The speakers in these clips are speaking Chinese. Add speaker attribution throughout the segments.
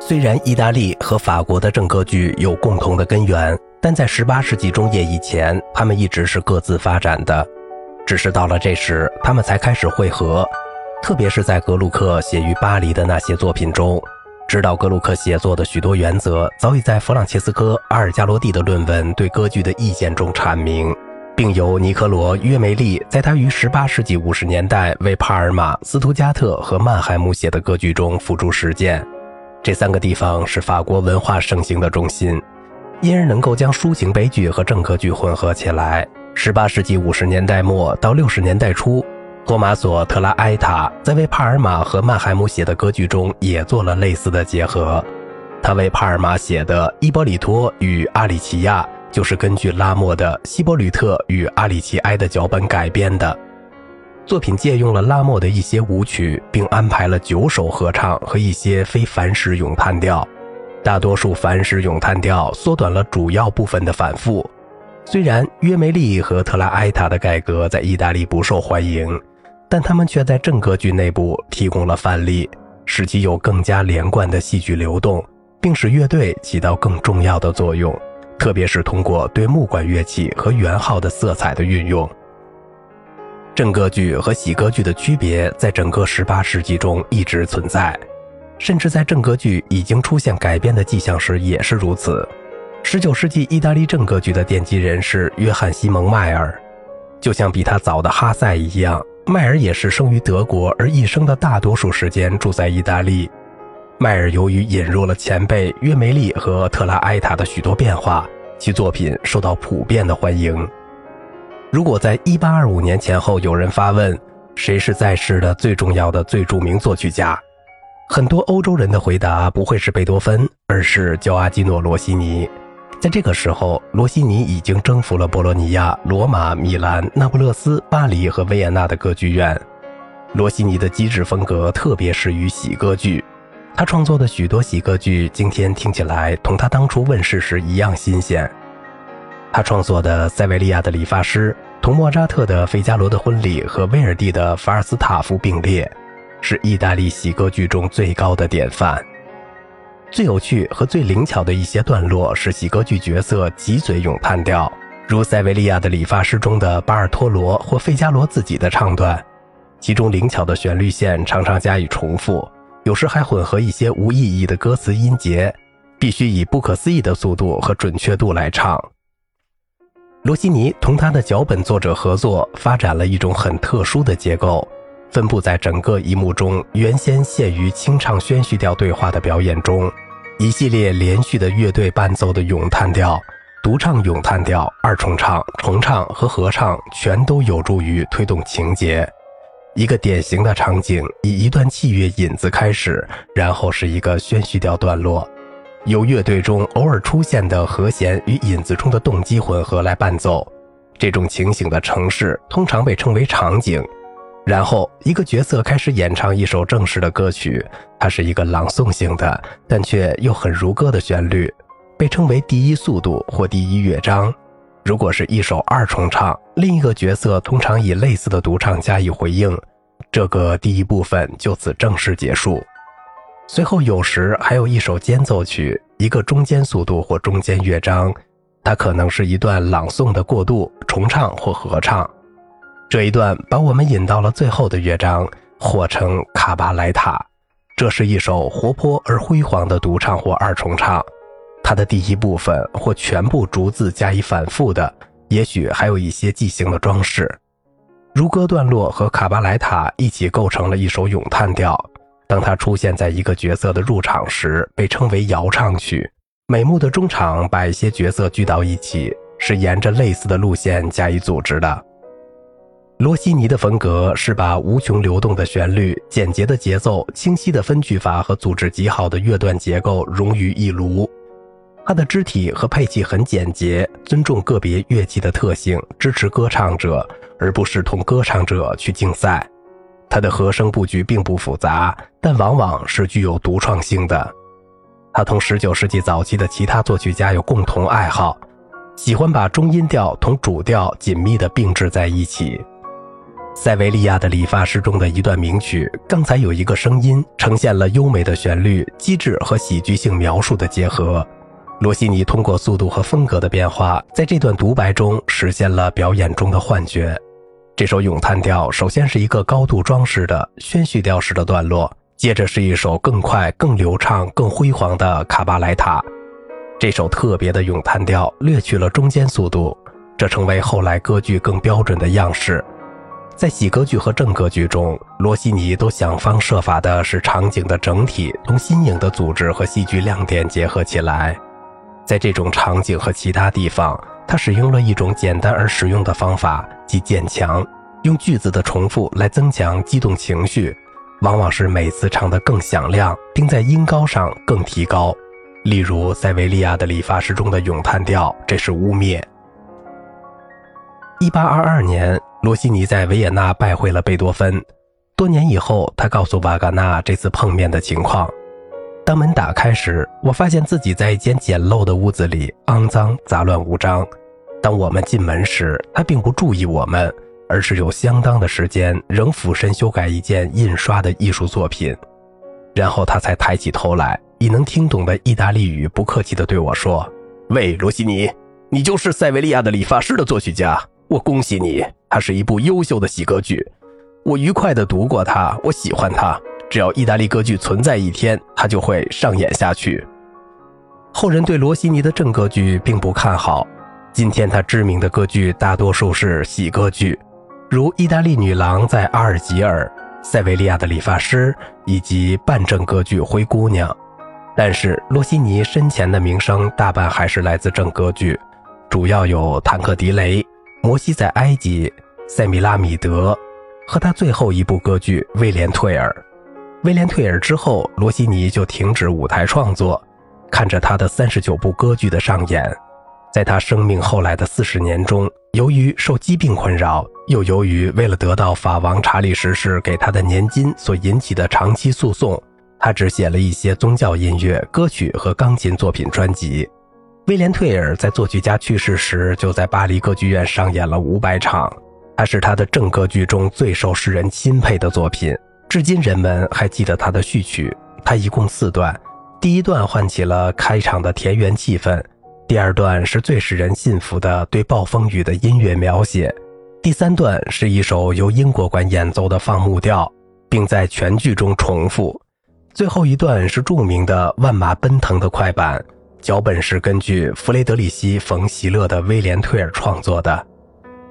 Speaker 1: 虽然意大利和法国的正歌剧有共同的根源，但在18世纪中叶以前，他们一直是各自发展的。只是到了这时，他们才开始汇合。特别是在格鲁克写于巴黎的那些作品中，指导格鲁克写作的许多原则，早已在弗朗切斯科·阿尔加罗蒂的论文对歌剧的意见中阐明，并由尼科罗·约梅利在他于18世纪50年代为帕尔马、斯图加特和曼海姆写的歌剧中付诸实践。这三个地方是法国文化盛行的中心，因而能够将抒情悲剧和正歌剧混合起来。18世纪50年代末到60年代初。托马索·特拉埃塔在为帕尔马和曼海姆写的歌剧中也做了类似的结合。他为帕尔马写的《伊波里托与阿里奇亚》就是根据拉莫的《希波吕特与阿里奇埃》的脚本改编的。作品借用了拉莫的一些舞曲，并安排了九首合唱和一些非凡时咏叹调。大多数凡时咏叹调缩短了主要部分的反复。虽然约梅利和特拉埃塔的改革在意大利不受欢迎。但他们却在正歌剧内部提供了范例，使其有更加连贯的戏剧流动，并使乐队起到更重要的作用，特别是通过对木管乐器和圆号的色彩的运用。正歌剧和喜歌剧的区别在整个18世纪中一直存在，甚至在正歌剧已经出现改编的迹象时也是如此。19世纪意大利正歌剧的奠基人是约翰·西蒙·迈尔，就像比他早的哈塞一样。迈尔也是生于德国，而一生的大多数时间住在意大利。迈尔由于引入了前辈约梅利和特拉埃塔的许多变化，其作品受到普遍的欢迎。如果在1825年前后有人发问谁是在世的最重要的、最著名作曲家，很多欧洲人的回答不会是贝多芬，而是焦阿基诺·罗西尼。在这个时候，罗西尼已经征服了波罗尼亚、罗马、米兰、那不勒斯、巴黎和维也纳的歌剧院。罗西尼的机智风格特别适于喜歌剧，他创作的许多喜歌剧今天听起来同他当初问世时一样新鲜。他创作的《塞维利亚的理发师》同莫扎特的《费加罗的婚礼》和威尔第的《法尔斯塔夫》并列，是意大利喜歌剧中最高的典范。最有趣和最灵巧的一些段落是喜歌剧角色脊嘴咏叹调，如塞维利亚的理发师中的巴尔托罗或费加罗自己的唱段，其中灵巧的旋律线常常加以重复，有时还混合一些无意义的歌词音节，必须以不可思议的速度和准确度来唱。罗西尼同他的脚本作者合作，发展了一种很特殊的结构。分布在整个一幕中，原先限于清唱宣叙调对话的表演中，一系列连续的乐队伴奏的咏叹调、独唱咏叹调、二重唱、重唱和合唱，全都有助于推动情节。一个典型的场景以一段器乐引子开始，然后是一个宣叙调段落，由乐队中偶尔出现的和弦与引子中的动机混合来伴奏。这种情形的城市通常被称为场景。然后，一个角色开始演唱一首正式的歌曲，它是一个朗诵性的，但却又很如歌的旋律，被称为第一速度或第一乐章。如果是一首二重唱，另一个角色通常以类似的独唱加以回应，这个第一部分就此正式结束。随后，有时还有一首间奏曲，一个中间速度或中间乐章，它可能是一段朗诵的过渡、重唱或合唱。这一段把我们引到了最后的乐章，或称卡巴莱塔。这是一首活泼而辉煌的独唱或二重唱。它的第一部分或全部逐字加以反复的，也许还有一些即兴的装饰。如歌段落和卡巴莱塔一起构成了一首咏叹调。当它出现在一个角色的入场时，被称为摇唱曲。每幕的中场把一些角色聚到一起，是沿着类似的路线加以组织的。罗西尼的风格是把无穷流动的旋律、简洁的节奏、清晰的分句法和组织极好的乐段结构融于一炉。他的肢体和配器很简洁，尊重个别乐器的特性，支持歌唱者，而不是同歌唱者去竞赛。他的和声布局并不复杂，但往往是具有独创性的。他同19世纪早期的其他作曲家有共同爱好，喜欢把中音调同主调紧密地并置在一起。塞维利亚的理发师中的一段名曲，刚才有一个声音呈现了优美的旋律、机智和喜剧性描述的结合。罗西尼通过速度和风格的变化，在这段独白中实现了表演中的幻觉。这首咏叹调首先是一个高度装饰的宣叙调式的段落，接着是一首更快、更流畅、更辉煌的卡巴莱塔。这首特别的咏叹调略去了中间速度，这成为后来歌剧更标准的样式。在喜歌剧和正歌剧中，罗西尼都想方设法的使场景的整体同新颖的组织和戏剧亮点结合起来。在这种场景和其他地方，他使用了一种简单而实用的方法，即渐强，用句子的重复来增强激动情绪，往往是每次唱得更响亮，并在音高上更提高。例如，塞维利亚的理发师中的咏叹调，这是污蔑。一八二二年，罗西尼在维也纳拜会了贝多芬。多年以后，他告诉瓦格纳这次碰面的情况。当门打开时，我发现自己在一间简陋的屋子里，肮脏、杂乱无章。当我们进门时，他并不注意我们，而是有相当的时间仍俯身修改一件印刷的艺术作品。然后他才抬起头来，以能听懂的意大利语不客气地对我说：“喂，罗西尼，你就是塞维利亚的理发师的作曲家。我恭喜你，它是一部优秀的喜歌剧。我愉快地读过它，我喜欢它。”只要意大利歌剧存在一天，它就会上演下去。后人对罗西尼的正歌剧并不看好。今天他知名的歌剧大多数是喜歌剧，如《意大利女郎在阿尔及尔》、《塞维利亚的理发师》以及半正歌剧《灰姑娘》。但是罗西尼生前的名声大半还是来自正歌剧，主要有《坦克迪雷》、《摩西在埃及》、《塞米拉米德》和他最后一部歌剧《威廉退尔》。威廉退尔之后，罗西尼就停止舞台创作，看着他的三十九部歌剧的上演。在他生命后来的四十年中，由于受疾病困扰，又由于为了得到法王查理十世给他的年金所引起的长期诉讼，他只写了一些宗教音乐歌曲和钢琴作品专辑。威廉退尔在作曲家去世时，就在巴黎歌剧院上演了五百场，它是他的正歌剧中最受世人钦佩的作品。至今人们还记得他的序曲，它一共四段。第一段唤起了开场的田园气氛，第二段是最使人信服的对暴风雨的音乐描写，第三段是一首由英国管演奏的放牧调，并在全剧中重复，最后一段是著名的万马奔腾的快板。脚本是根据弗雷德里希·冯·席勒的《威廉·退尔》创作的，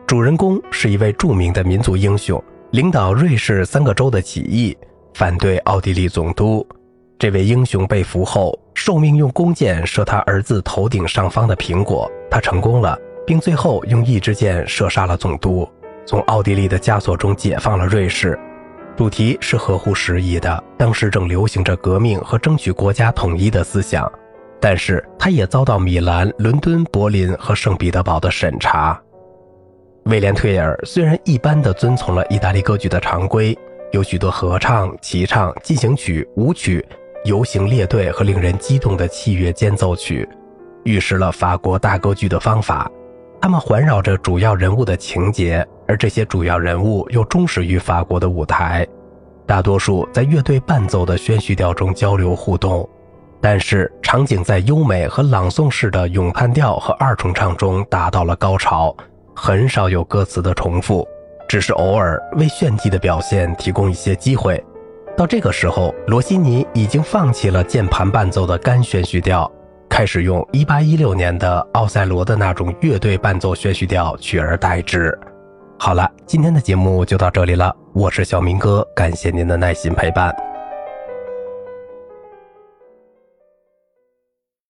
Speaker 1: 主人公是一位著名的民族英雄。领导瑞士三个州的起义，反对奥地利总督。这位英雄被俘后，受命用弓箭射他儿子头顶上方的苹果，他成功了，并最后用一支箭射杀了总督，从奥地利的枷锁中解放了瑞士。主题是合乎时宜的，当时正流行着革命和争取国家统一的思想，但是他也遭到米兰、伦敦、柏林和圣彼得堡的审查。威廉·退尔虽然一般的遵从了意大利歌剧的常规，有许多合唱、齐唱、进行曲、舞曲、游行列队和令人激动的器乐间奏曲，预示了法国大歌剧的方法。他们环绕着主要人物的情节，而这些主要人物又忠实于法国的舞台，大多数在乐队伴奏的宣叙调中交流互动。但是场景在优美和朗诵式的咏叹调和二重唱中达到了高潮。很少有歌词的重复，只是偶尔为炫技的表现提供一些机会。到这个时候，罗西尼已经放弃了键盘伴奏的干宣叙调，开始用1816年的奥赛罗的那种乐队伴奏宣叙调取而代之。好了，今天的节目就到这里了，我是小明哥，感谢您的耐心陪伴。